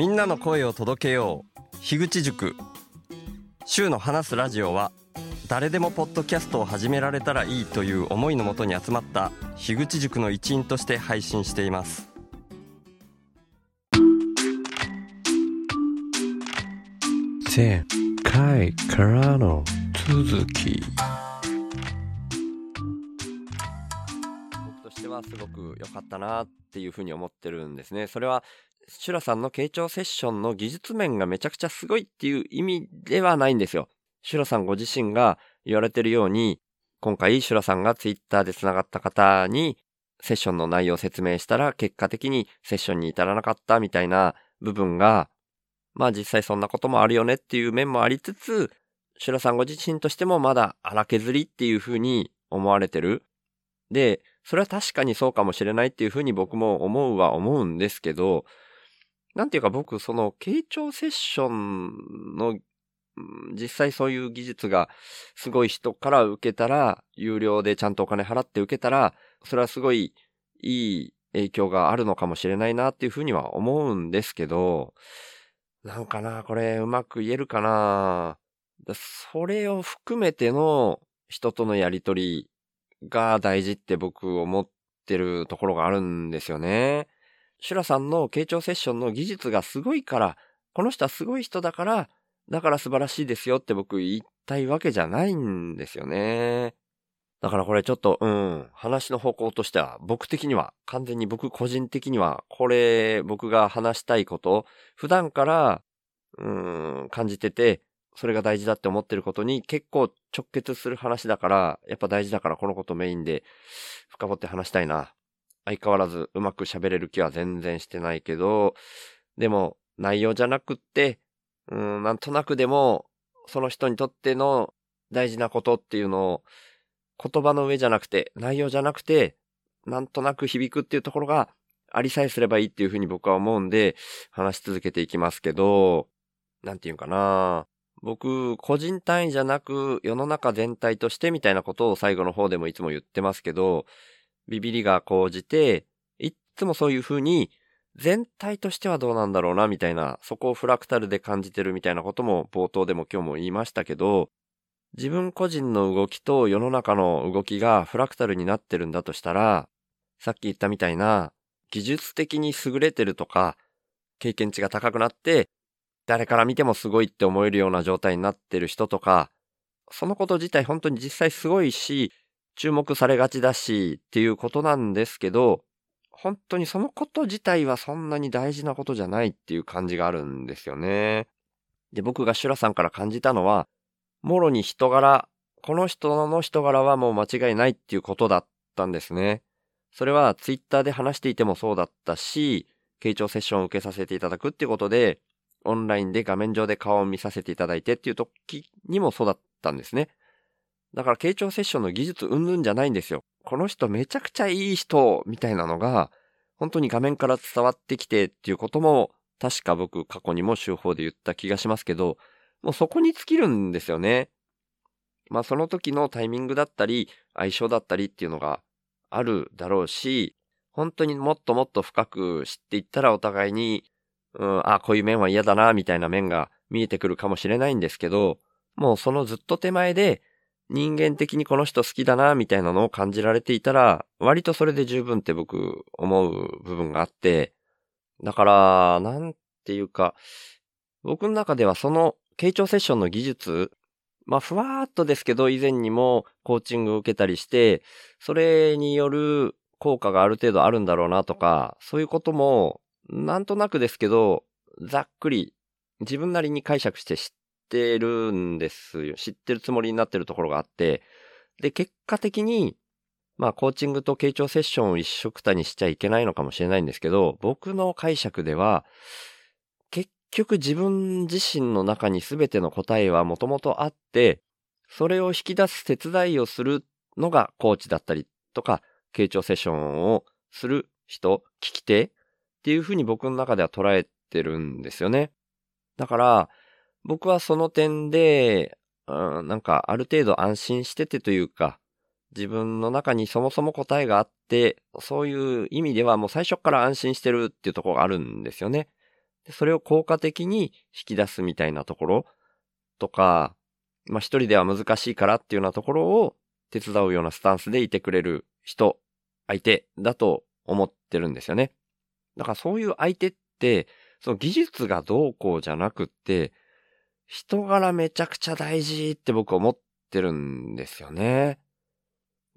みんなの声を届けよう。樋口塾。週の話すラジオは誰でもポッドキャストを始められたらいいという思いのもとに集まった樋口塾の一員として配信しています。前回からの続き。僕としてはすごく良かったなっていうふうに思ってるんですね。それはシュラさんの傾聴セッションの技術面がめちゃくちゃすごいっていう意味ではないんですよシュラさんご自身が言われてるように、今回シュラさんがツイッターで繋がった方にセッションの内容を説明したら結果的にセッションに至らなかったみたいな部分が、まあ実際そんなこともあるよねっていう面もありつつ、シュラさんご自身としてもまだ荒削りっていうふうに思われてる。で、それは確かにそうかもしれないっていうふうに僕も思うは思うんですけど、なんていうか僕その傾聴セッションの実際そういう技術がすごい人から受けたら、有料でちゃんとお金払って受けたら、それはすごいいい影響があるのかもしれないなっていうふうには思うんですけど、なんかな、これうまく言えるかな。それを含めての人とのやりとりが大事って僕思ってるところがあるんですよね。シュラさんの傾聴セッションの技術がすごいから、この人はすごい人だから、だから素晴らしいですよって僕言いたいわけじゃないんですよね。だからこれちょっと、うん、話の方向としては、僕的には、完全に僕個人的には、これ、僕が話したいこと、普段から、うん、感じてて、それが大事だって思ってることに結構直結する話だから、やっぱ大事だからこのことメインで深掘って話したいな。相変わらずうまく喋れる気は全然してないけど、でも内容じゃなくって、うん、なんとなくでも、その人にとっての大事なことっていうのを、言葉の上じゃなくて、内容じゃなくて、なんとなく響くっていうところがありさえすればいいっていうふうに僕は思うんで、話し続けていきますけど、なんていうかな。僕、個人単位じゃなく、世の中全体としてみたいなことを最後の方でもいつも言ってますけど、ビビりが講じて、いつもそういうふうに全体としてはどうなんだろうな、みたいな、そこをフラクタルで感じてるみたいなことも冒頭でも今日も言いましたけど、自分個人の動きと世の中の動きがフラクタルになってるんだとしたら、さっき言ったみたいな、技術的に優れてるとか、経験値が高くなって、誰から見てもすごいって思えるような状態になってる人とか、そのこと自体本当に実際すごいし、注目されがちだしっていうことなんですけど、本当にそのこと自体はそんなに大事なことじゃないっていう感じがあるんですよね。で、僕がシュラさんから感じたのは、もろに人柄、この人の人柄はもう間違いないっていうことだったんですね。それはツイッターで話していてもそうだったし、傾聴セッションを受けさせていただくっていうことで、オンラインで画面上で顔を見させていただいてっていう時にもそうだったんですね。だから傾聴セッションの技術うんぬんじゃないんですよ。この人めちゃくちゃいい人みたいなのが、本当に画面から伝わってきてっていうことも、確か僕過去にも手法で言った気がしますけど、もうそこに尽きるんですよね。まあその時のタイミングだったり、相性だったりっていうのがあるだろうし、本当にもっともっと深く知っていったらお互いに、うん、あ、こういう面は嫌だな、みたいな面が見えてくるかもしれないんですけど、もうそのずっと手前で、人間的にこの人好きだな、みたいなのを感じられていたら、割とそれで十分って僕思う部分があって、だから、なんていうか、僕の中ではその傾聴セッションの技術、まあ、ふわーっとですけど、以前にもコーチングを受けたりして、それによる効果がある程度あるんだろうなとか、そういうことも、なんとなくですけど、ざっくり自分なりに解釈して知っってるんですよ。知ってるつもりになってるところがあって、で、結果的に、まあ、コーチングと傾聴セッションを一緒くたにしちゃいけないのかもしれないんですけど、僕の解釈では、結局自分自身の中に全ての答えはもともとあって、それを引き出す手伝いをするのがコーチだったりとか、傾聴セッションをする人、聞き手っていうふうに僕の中では捉えてるんですよね。だから、僕はその点で、うん、なんかある程度安心しててというか、自分の中にそもそも答えがあって、そういう意味ではもう最初から安心してるっていうところがあるんですよね。それを効果的に引き出すみたいなところとか、まあ一人では難しいからっていうようなところを手伝うようなスタンスでいてくれる人、相手だと思ってるんですよね。だからそういう相手って、その技術がどうこうじゃなくって、人柄めちゃくちゃ大事って僕思ってるんですよね。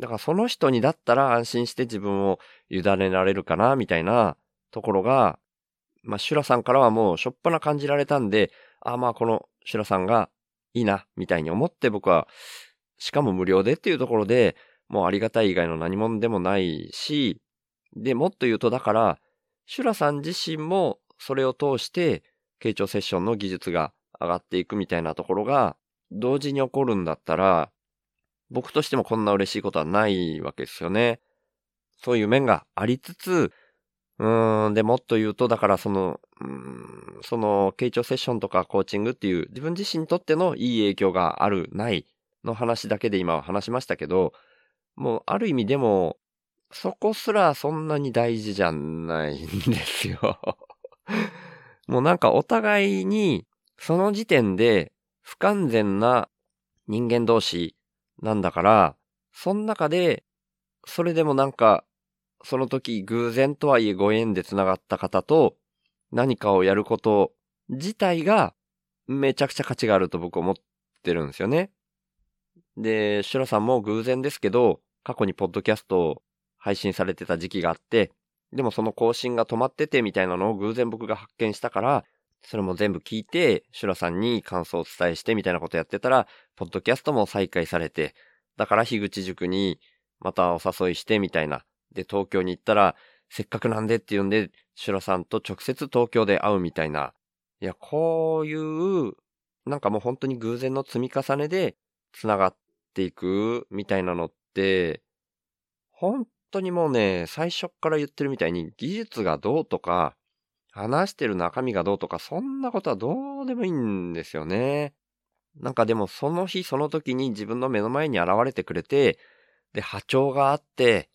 だからその人にだったら安心して自分を委ねられるかな、みたいなところが、まあ、シュラさんからはもうしょっぱな感じられたんで、ああまあこのシュラさんがいいな、みたいに思って僕は、しかも無料でっていうところで、もうありがたい以外の何者でもないし、で、もっと言うとだから、シュラさん自身もそれを通して、傾聴セッションの技術が上がっていくみたいなところが、同時に起こるんだったら、僕としてもこんな嬉しいことはないわけですよね。そういう面がありつつ、うーん、で、もっと言うと、だからその、うん、その、傾聴セッションとかコーチングっていう自分自身にとってのいい影響がある、ないの話だけで今は話しましたけど、もうある意味でも、そこすらそんなに大事じゃないんですよ もうなんかお互いに、その時点で不完全な人間同士なんだから、その中で、それでもなんか、その時偶然とはいえご縁で繋がった方と何かをやること自体がめちゃくちゃ価値があると僕思ってるんですよね。で、シュラさんも偶然ですけど、過去にポッドキャストを配信されてた時期があって、でもその更新が止まっててみたいなのを偶然僕が発見したから、それも全部聞いて、シュラさんに感想をお伝えしてみたいなことやってたら、ポッドキャストも再開されて、だから樋口塾にまたお誘いしてみたいな。で、東京に行ったら、せっかくなんでって言うんで、シュラさんと直接東京で会うみたいな。いや、こういう、なんかもう本当に偶然の積み重ねで繋がっていくみたいなのって、本当にもうね、最初から言ってるみたいに技術がどうとか、話してる中身がどうとか、そんなことはどうでもいいんですよね。なんかでもその日その時に自分の目の前に現れてくれて、で、波長があって、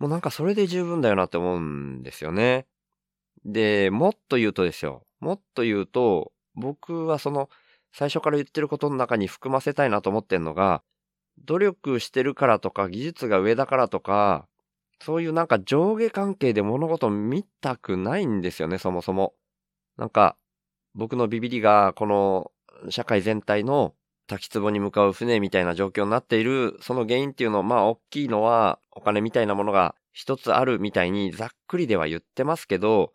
もうなんかそれで十分だよなって思うんですよね。で、もっと言うとですよ。もっと言うと、僕はその、最初から言ってることの中に含ませたいなと思ってんのが、努力してるからとか、技術が上だからとか、そういうなんか上下関係で物事を見たくないんですよね、そもそも。なんか、僕のビビりが、この社会全体の滝壺に向かう船みたいな状況になっている、その原因っていうの、まあ、大きいのは、お金みたいなものが一つあるみたいにざっくりでは言ってますけど、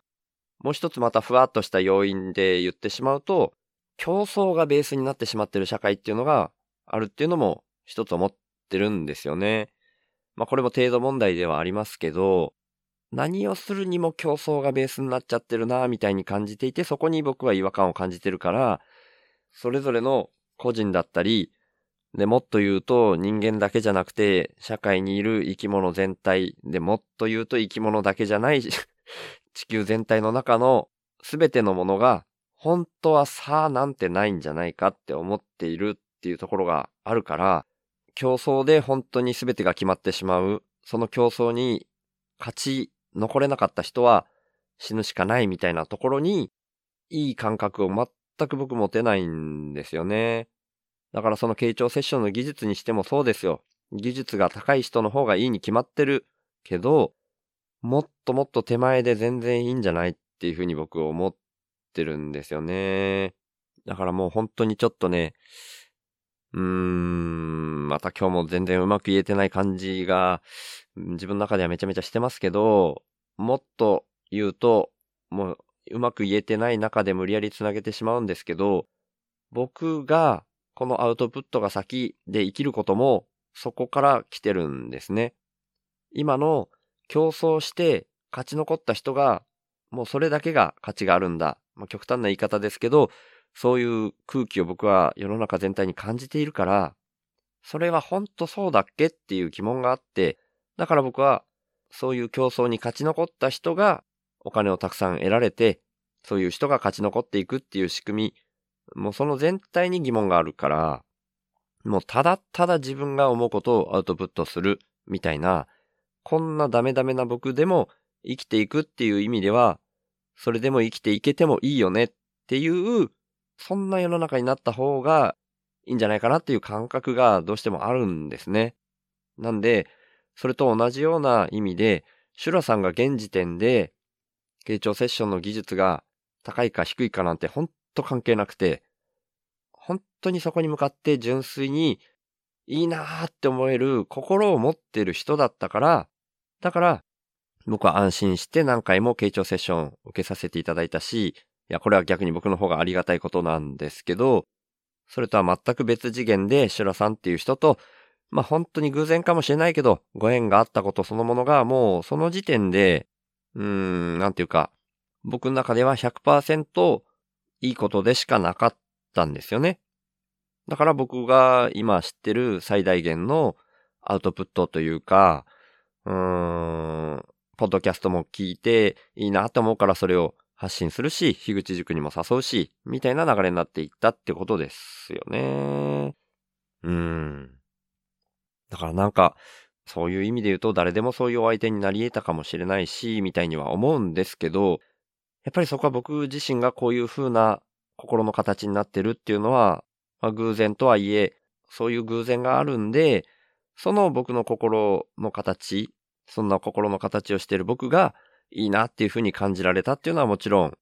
もう一つまたふわっとした要因で言ってしまうと、競争がベースになってしまっている社会っていうのがあるっていうのも一つ思ってるんですよね。まあこれも程度問題ではありますけど、何をするにも競争がベースになっちゃってるなみたいに感じていて、そこに僕は違和感を感じてるから、それぞれの個人だったり、で、もっと言うと人間だけじゃなくて、社会にいる生き物全体でもっと言うと生き物だけじゃない 地球全体の中の全てのものが、本当は差なんてないんじゃないかって思っているっていうところがあるから、競争で本当に全てが決まってしまう、その競争に勝ち残れなかった人は死ぬしかないみたいなところに、いい感覚を全く僕持てないんですよね。だからその傾聴セッションの技術にしてもそうですよ。技術が高い人の方がいいに決まってるけど、もっともっと手前で全然いいんじゃないっていうふうに僕思ってるんですよね。だからもう本当にちょっとね、うーん、また今日も全然うまく言えてない感じが、自分の中ではめちゃめちゃしてますけど、もっと言うと、もううまく言えてない中で無理やり繋げてしまうんですけど、僕がこのアウトプットが先で生きることもそこから来てるんですね。今の競争して勝ち残った人がもうそれだけが価値があるんだ。まあ、極端な言い方ですけど、そういう空気を僕は世の中全体に感じているから、それは本当そうだっけっていう疑問があって、だから僕はそういう競争に勝ち残った人がお金をたくさん得られて、そういう人が勝ち残っていくっていう仕組み、もうその全体に疑問があるから、もうただただ自分が思うことをアウトプットするみたいな、こんなダメダメな僕でも生きていくっていう意味では、それでも生きていけてもいいよねっていう、そんな世の中になった方がいいんじゃないかなっていう感覚がどうしてもあるんですね。なんで、それと同じような意味で、シュラさんが現時点で、傾聴セッションの技術が高いか低いかなんてほんと関係なくて、本当にそこに向かって純粋にいいなーって思える心を持ってる人だったから、だから僕は安心して何回も傾聴セッションを受けさせていただいたし、や、これは逆に僕の方がありがたいことなんですけど、それとは全く別次元でシュラさんっていう人と、まあ本当に偶然かもしれないけど、ご縁があったことそのものがもうその時点で、うーん、なんていうか、僕の中では100%いいことでしかなかったんですよね。だから僕が今知ってる最大限のアウトプットというか、うーん、ポッドキャストも聞いていいなと思うからそれを発信するし、樋口塾にも誘うし、みたいな流れになっていったってことですよね。うーん。だからなんか、そういう意味で言うと誰でもそういうお相手になり得たかもしれないし、みたいには思うんですけど、やっぱりそこは僕自身がこういう風な心の形になってるっていうのは、まあ、偶然とはいえ、そういう偶然があるんで、その僕の心の形、そんな心の形をしてる僕がいいなっていう風に感じられたっていうのはもちろん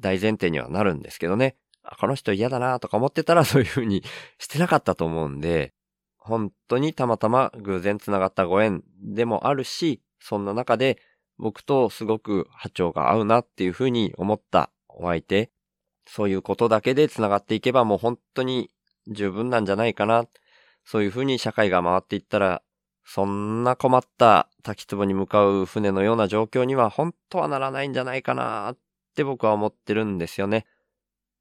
大前提にはなるんですけどね。あこの人嫌だなとか思ってたら そういう風に してなかったと思うんで、本当にたまたま偶然繋がったご縁でもあるし、そんな中で僕とすごく波長が合うなっていう風に思ったお相手、そういうことだけで繋がっていけばもう本当に十分なんじゃないかな。そういう風に社会が回っていったら、そんな困った滝壺に向かう船のような状況には本当はならないんじゃないかなって僕は思ってるんですよね。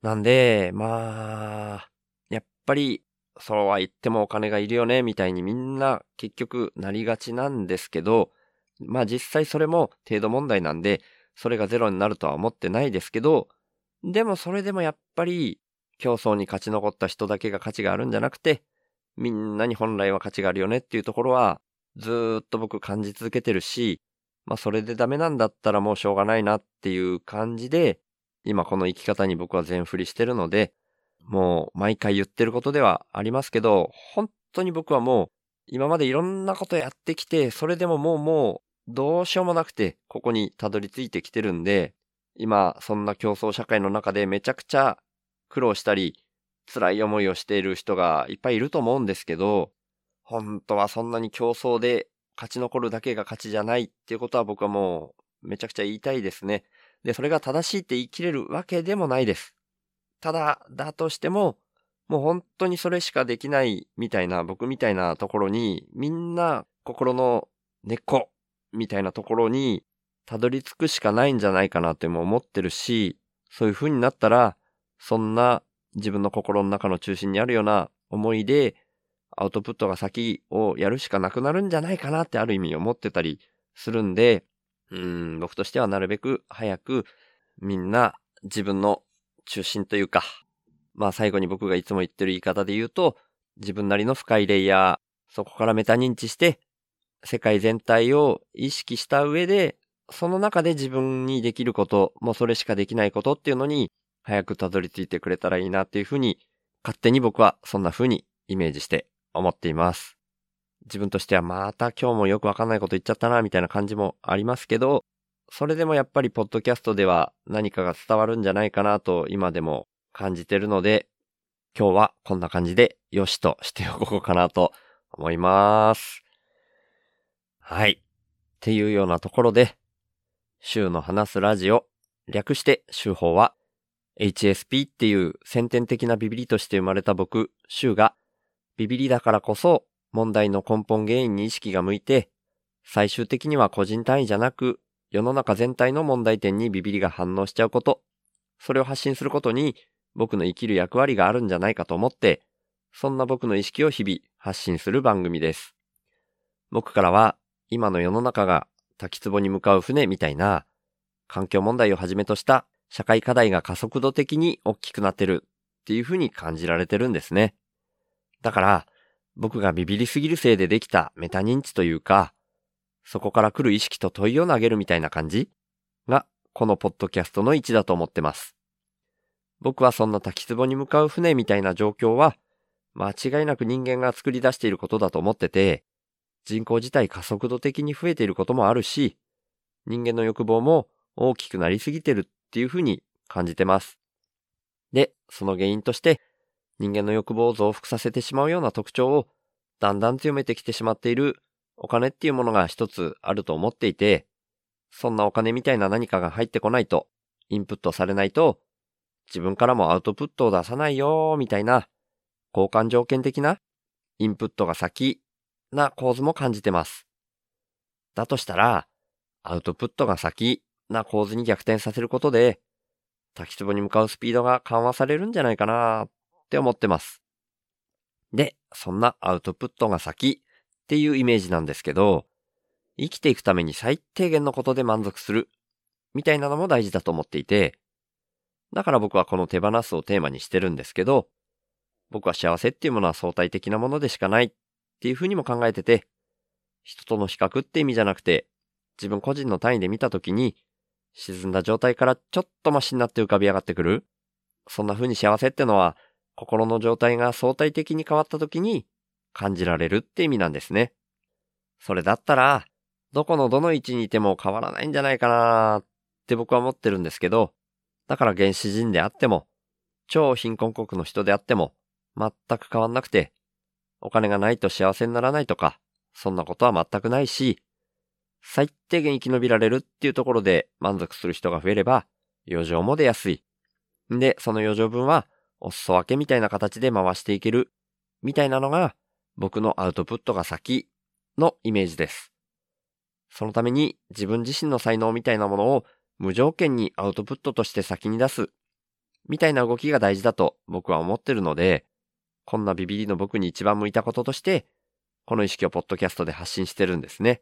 なんで、まあ、やっぱり、そうは言ってもお金がいるよね、みたいにみんな結局なりがちなんですけど、まあ実際それも程度問題なんで、それがゼロになるとは思ってないですけど、でもそれでもやっぱり競争に勝ち残った人だけが価値があるんじゃなくて、みんなに本来は価値があるよねっていうところはずっと僕感じ続けてるし、まあそれでダメなんだったらもうしょうがないなっていう感じで、今この生き方に僕は全振りしてるので、もう毎回言ってることではありますけど、本当に僕はもう今までいろんなことやってきて、それでももうもうどうしようもなくてここにたどり着いてきてるんで、今そんな競争社会の中でめちゃくちゃ苦労したり、辛い思いをしている人がいっぱいいると思うんですけど、本当はそんなに競争で勝ち残るだけが勝ちじゃないっていうことは僕はもうめちゃくちゃ言いたいですね。で、それが正しいって言い切れるわけでもないです。ただ、だとしても、もう本当にそれしかできないみたいな、僕みたいなところに、みんな心の根っこみたいなところにたどり着くしかないんじゃないかなっても思ってるし、そういう風になったら、そんな自分の心の中の中心にあるような思いで、アウトプットが先をやるしかなくなるんじゃないかなってある意味思ってたりするんで、うん、僕としてはなるべく早くみんな自分の中心というか、まあ最後に僕がいつも言ってる言い方で言うと、自分なりの深いレイヤー、そこからメタ認知して、世界全体を意識した上で、その中で自分にできること、もうそれしかできないことっていうのに、早くたどり着いてくれたらいいなっていうふうに、勝手に僕はそんな風にイメージして思っています。自分としてはまた今日もよくわかんないこと言っちゃったな、みたいな感じもありますけど、それでもやっぱりポッドキャストでは何かが伝わるんじゃないかなと今でも感じてるので、今日はこんな感じでよしとしておこうかなと思います。はい。っていうようなところで、週の話すラジオ、略して週報は HSP っていう先天的なビビリとして生まれた僕、週がビビリだからこそ問題の根本原因に意識が向いて、最終的には個人単位じゃなく世の中全体の問題点にビビリが反応しちゃうこと、それを発信することに僕の生きる役割があるんじゃないかと思って、そんな僕の意識を日々発信する番組です。僕からは今の世の中が滝壺に向かう船みたいな環境問題をはじめとした社会課題が加速度的に大きくなってるっていうふうに感じられてるんですね。だから僕がビビりすぎるせいでできたメタ認知というか、そこから来る意識と問いを投げるみたいな感じがこのポッドキャストの位置だと思ってます。僕はそんな滝壺に向かう船みたいな状況は、間違いなく人間が作り出していることだと思ってて、人口自体加速度的に増えていることもあるし、人間の欲望も大きくなりすぎてるっっていうふうに感じてます。で、その原因として、人間の欲望を増幅させてしまうような特徴をだんだん強めてきてしまっているお金っていうものが一つあると思っていて、そんなお金みたいな何かが入ってこないと、インプットされないと、自分からもアウトプットを出さないよーみたいな、交換条件的なインプットが先な構図も感じてます。だとしたら、アウトプットが先な構図に逆転させることで、滝壺に向かうスピードが緩和されるんじゃないかなって思ってます。で、そんなアウトプットが先っていうイメージなんですけど、生きていくために最低限のことで満足するみたいなのも大事だと思っていて、だから僕はこの手放すをテーマにしてるんですけど、僕は幸せっていうものは相対的なものでしかないっていうふうにも考えてて、人との比較って意味じゃなくて、自分個人の単位で見たときに、沈んだ状態からちょっとマシになって浮かび上がってくる？そんな風に幸せってのは、心の状態が相対的に変わったときに感じられるって意味なんですね。それだったら、どこのどの位置にいても変わらないんじゃないかなって僕は思ってるんですけど、だから原始人であっても、超貧困国の人であっても、全く変わんなくて、お金がないと幸せにならないとか、そんなことは全くないし、最低限生き延びられるっていうところで満足する人が増えれば、余剰も出やすい。んで、その余剰分は、お裾分けみたいな形で回していける、みたいなのが、僕のアウトプットが先のイメージです。そのために自分自身の才能みたいなものを無条件にアウトプットとして先に出す、みたいな動きが大事だと僕は思ってるので、こんなビビリの僕に一番向いたこととして、この意識をポッドキャストで発信してるんですね。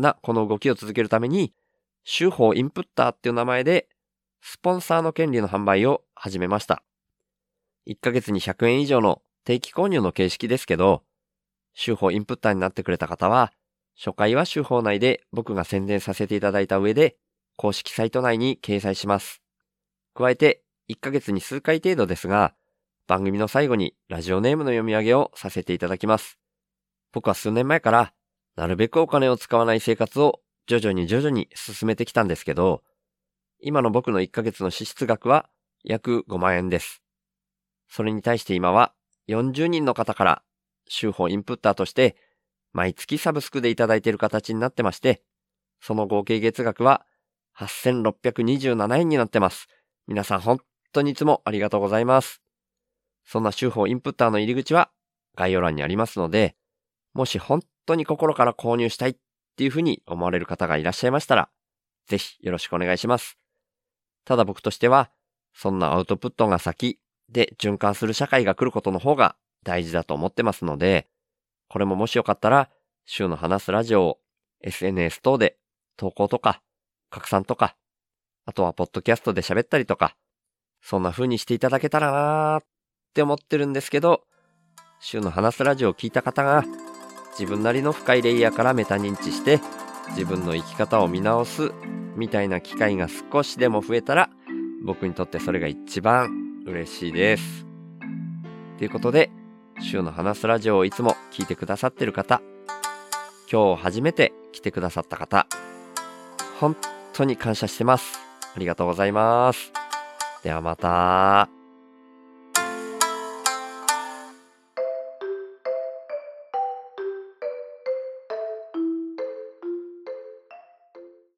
なこの動きを続けるために、手法インプッターっていう名前で、スポンサーの権利の販売を始めました。1ヶ月に100円以上の定期購入の形式ですけど、手法インプッターになってくれた方は、初回は手法内で僕が宣伝させていただいた上で、公式サイト内に掲載します。加えて、1ヶ月に数回程度ですが、番組の最後にラジオネームの読み上げをさせていただきます。僕は数年前から、なるべくお金を使わない生活を徐々に徐々に進めてきたんですけど、今の僕の1ヶ月の支出額は約5万円です。それに対して今は40人の方から週報インプッターとして毎月サブスクでいただいている形になってまして、その合計月額は8627円になってます。皆さん本当にいつもありがとうございます。そんな週報インプッターの入り口は概要欄にありますので、もし本当に心から購入したいっていうふうに思われる方がいらっしゃいましたら、ぜひよろしくお願いします。ただ僕としては、そんなアウトプットが先で循環する社会が来ることの方が大事だと思ってますので、これももしよかったら、週の話すラジオを SNS 等で投稿とか拡散とか、あとはポッドキャストで喋ったりとか、そんな風にしていただけたらなーって思ってるんですけど、週の話すラジオを聞いた方が、自分なりの深いレイヤーからメタ認知して、自分の生き方を見直す、みたいな機会が少しでも増えたら、僕にとってそれが一番嬉しいです。ということで、週の話すラジオをいつも聞いてくださってる方、今日初めて来てくださった方、本当に感謝してます。ありがとうございます。ではまた。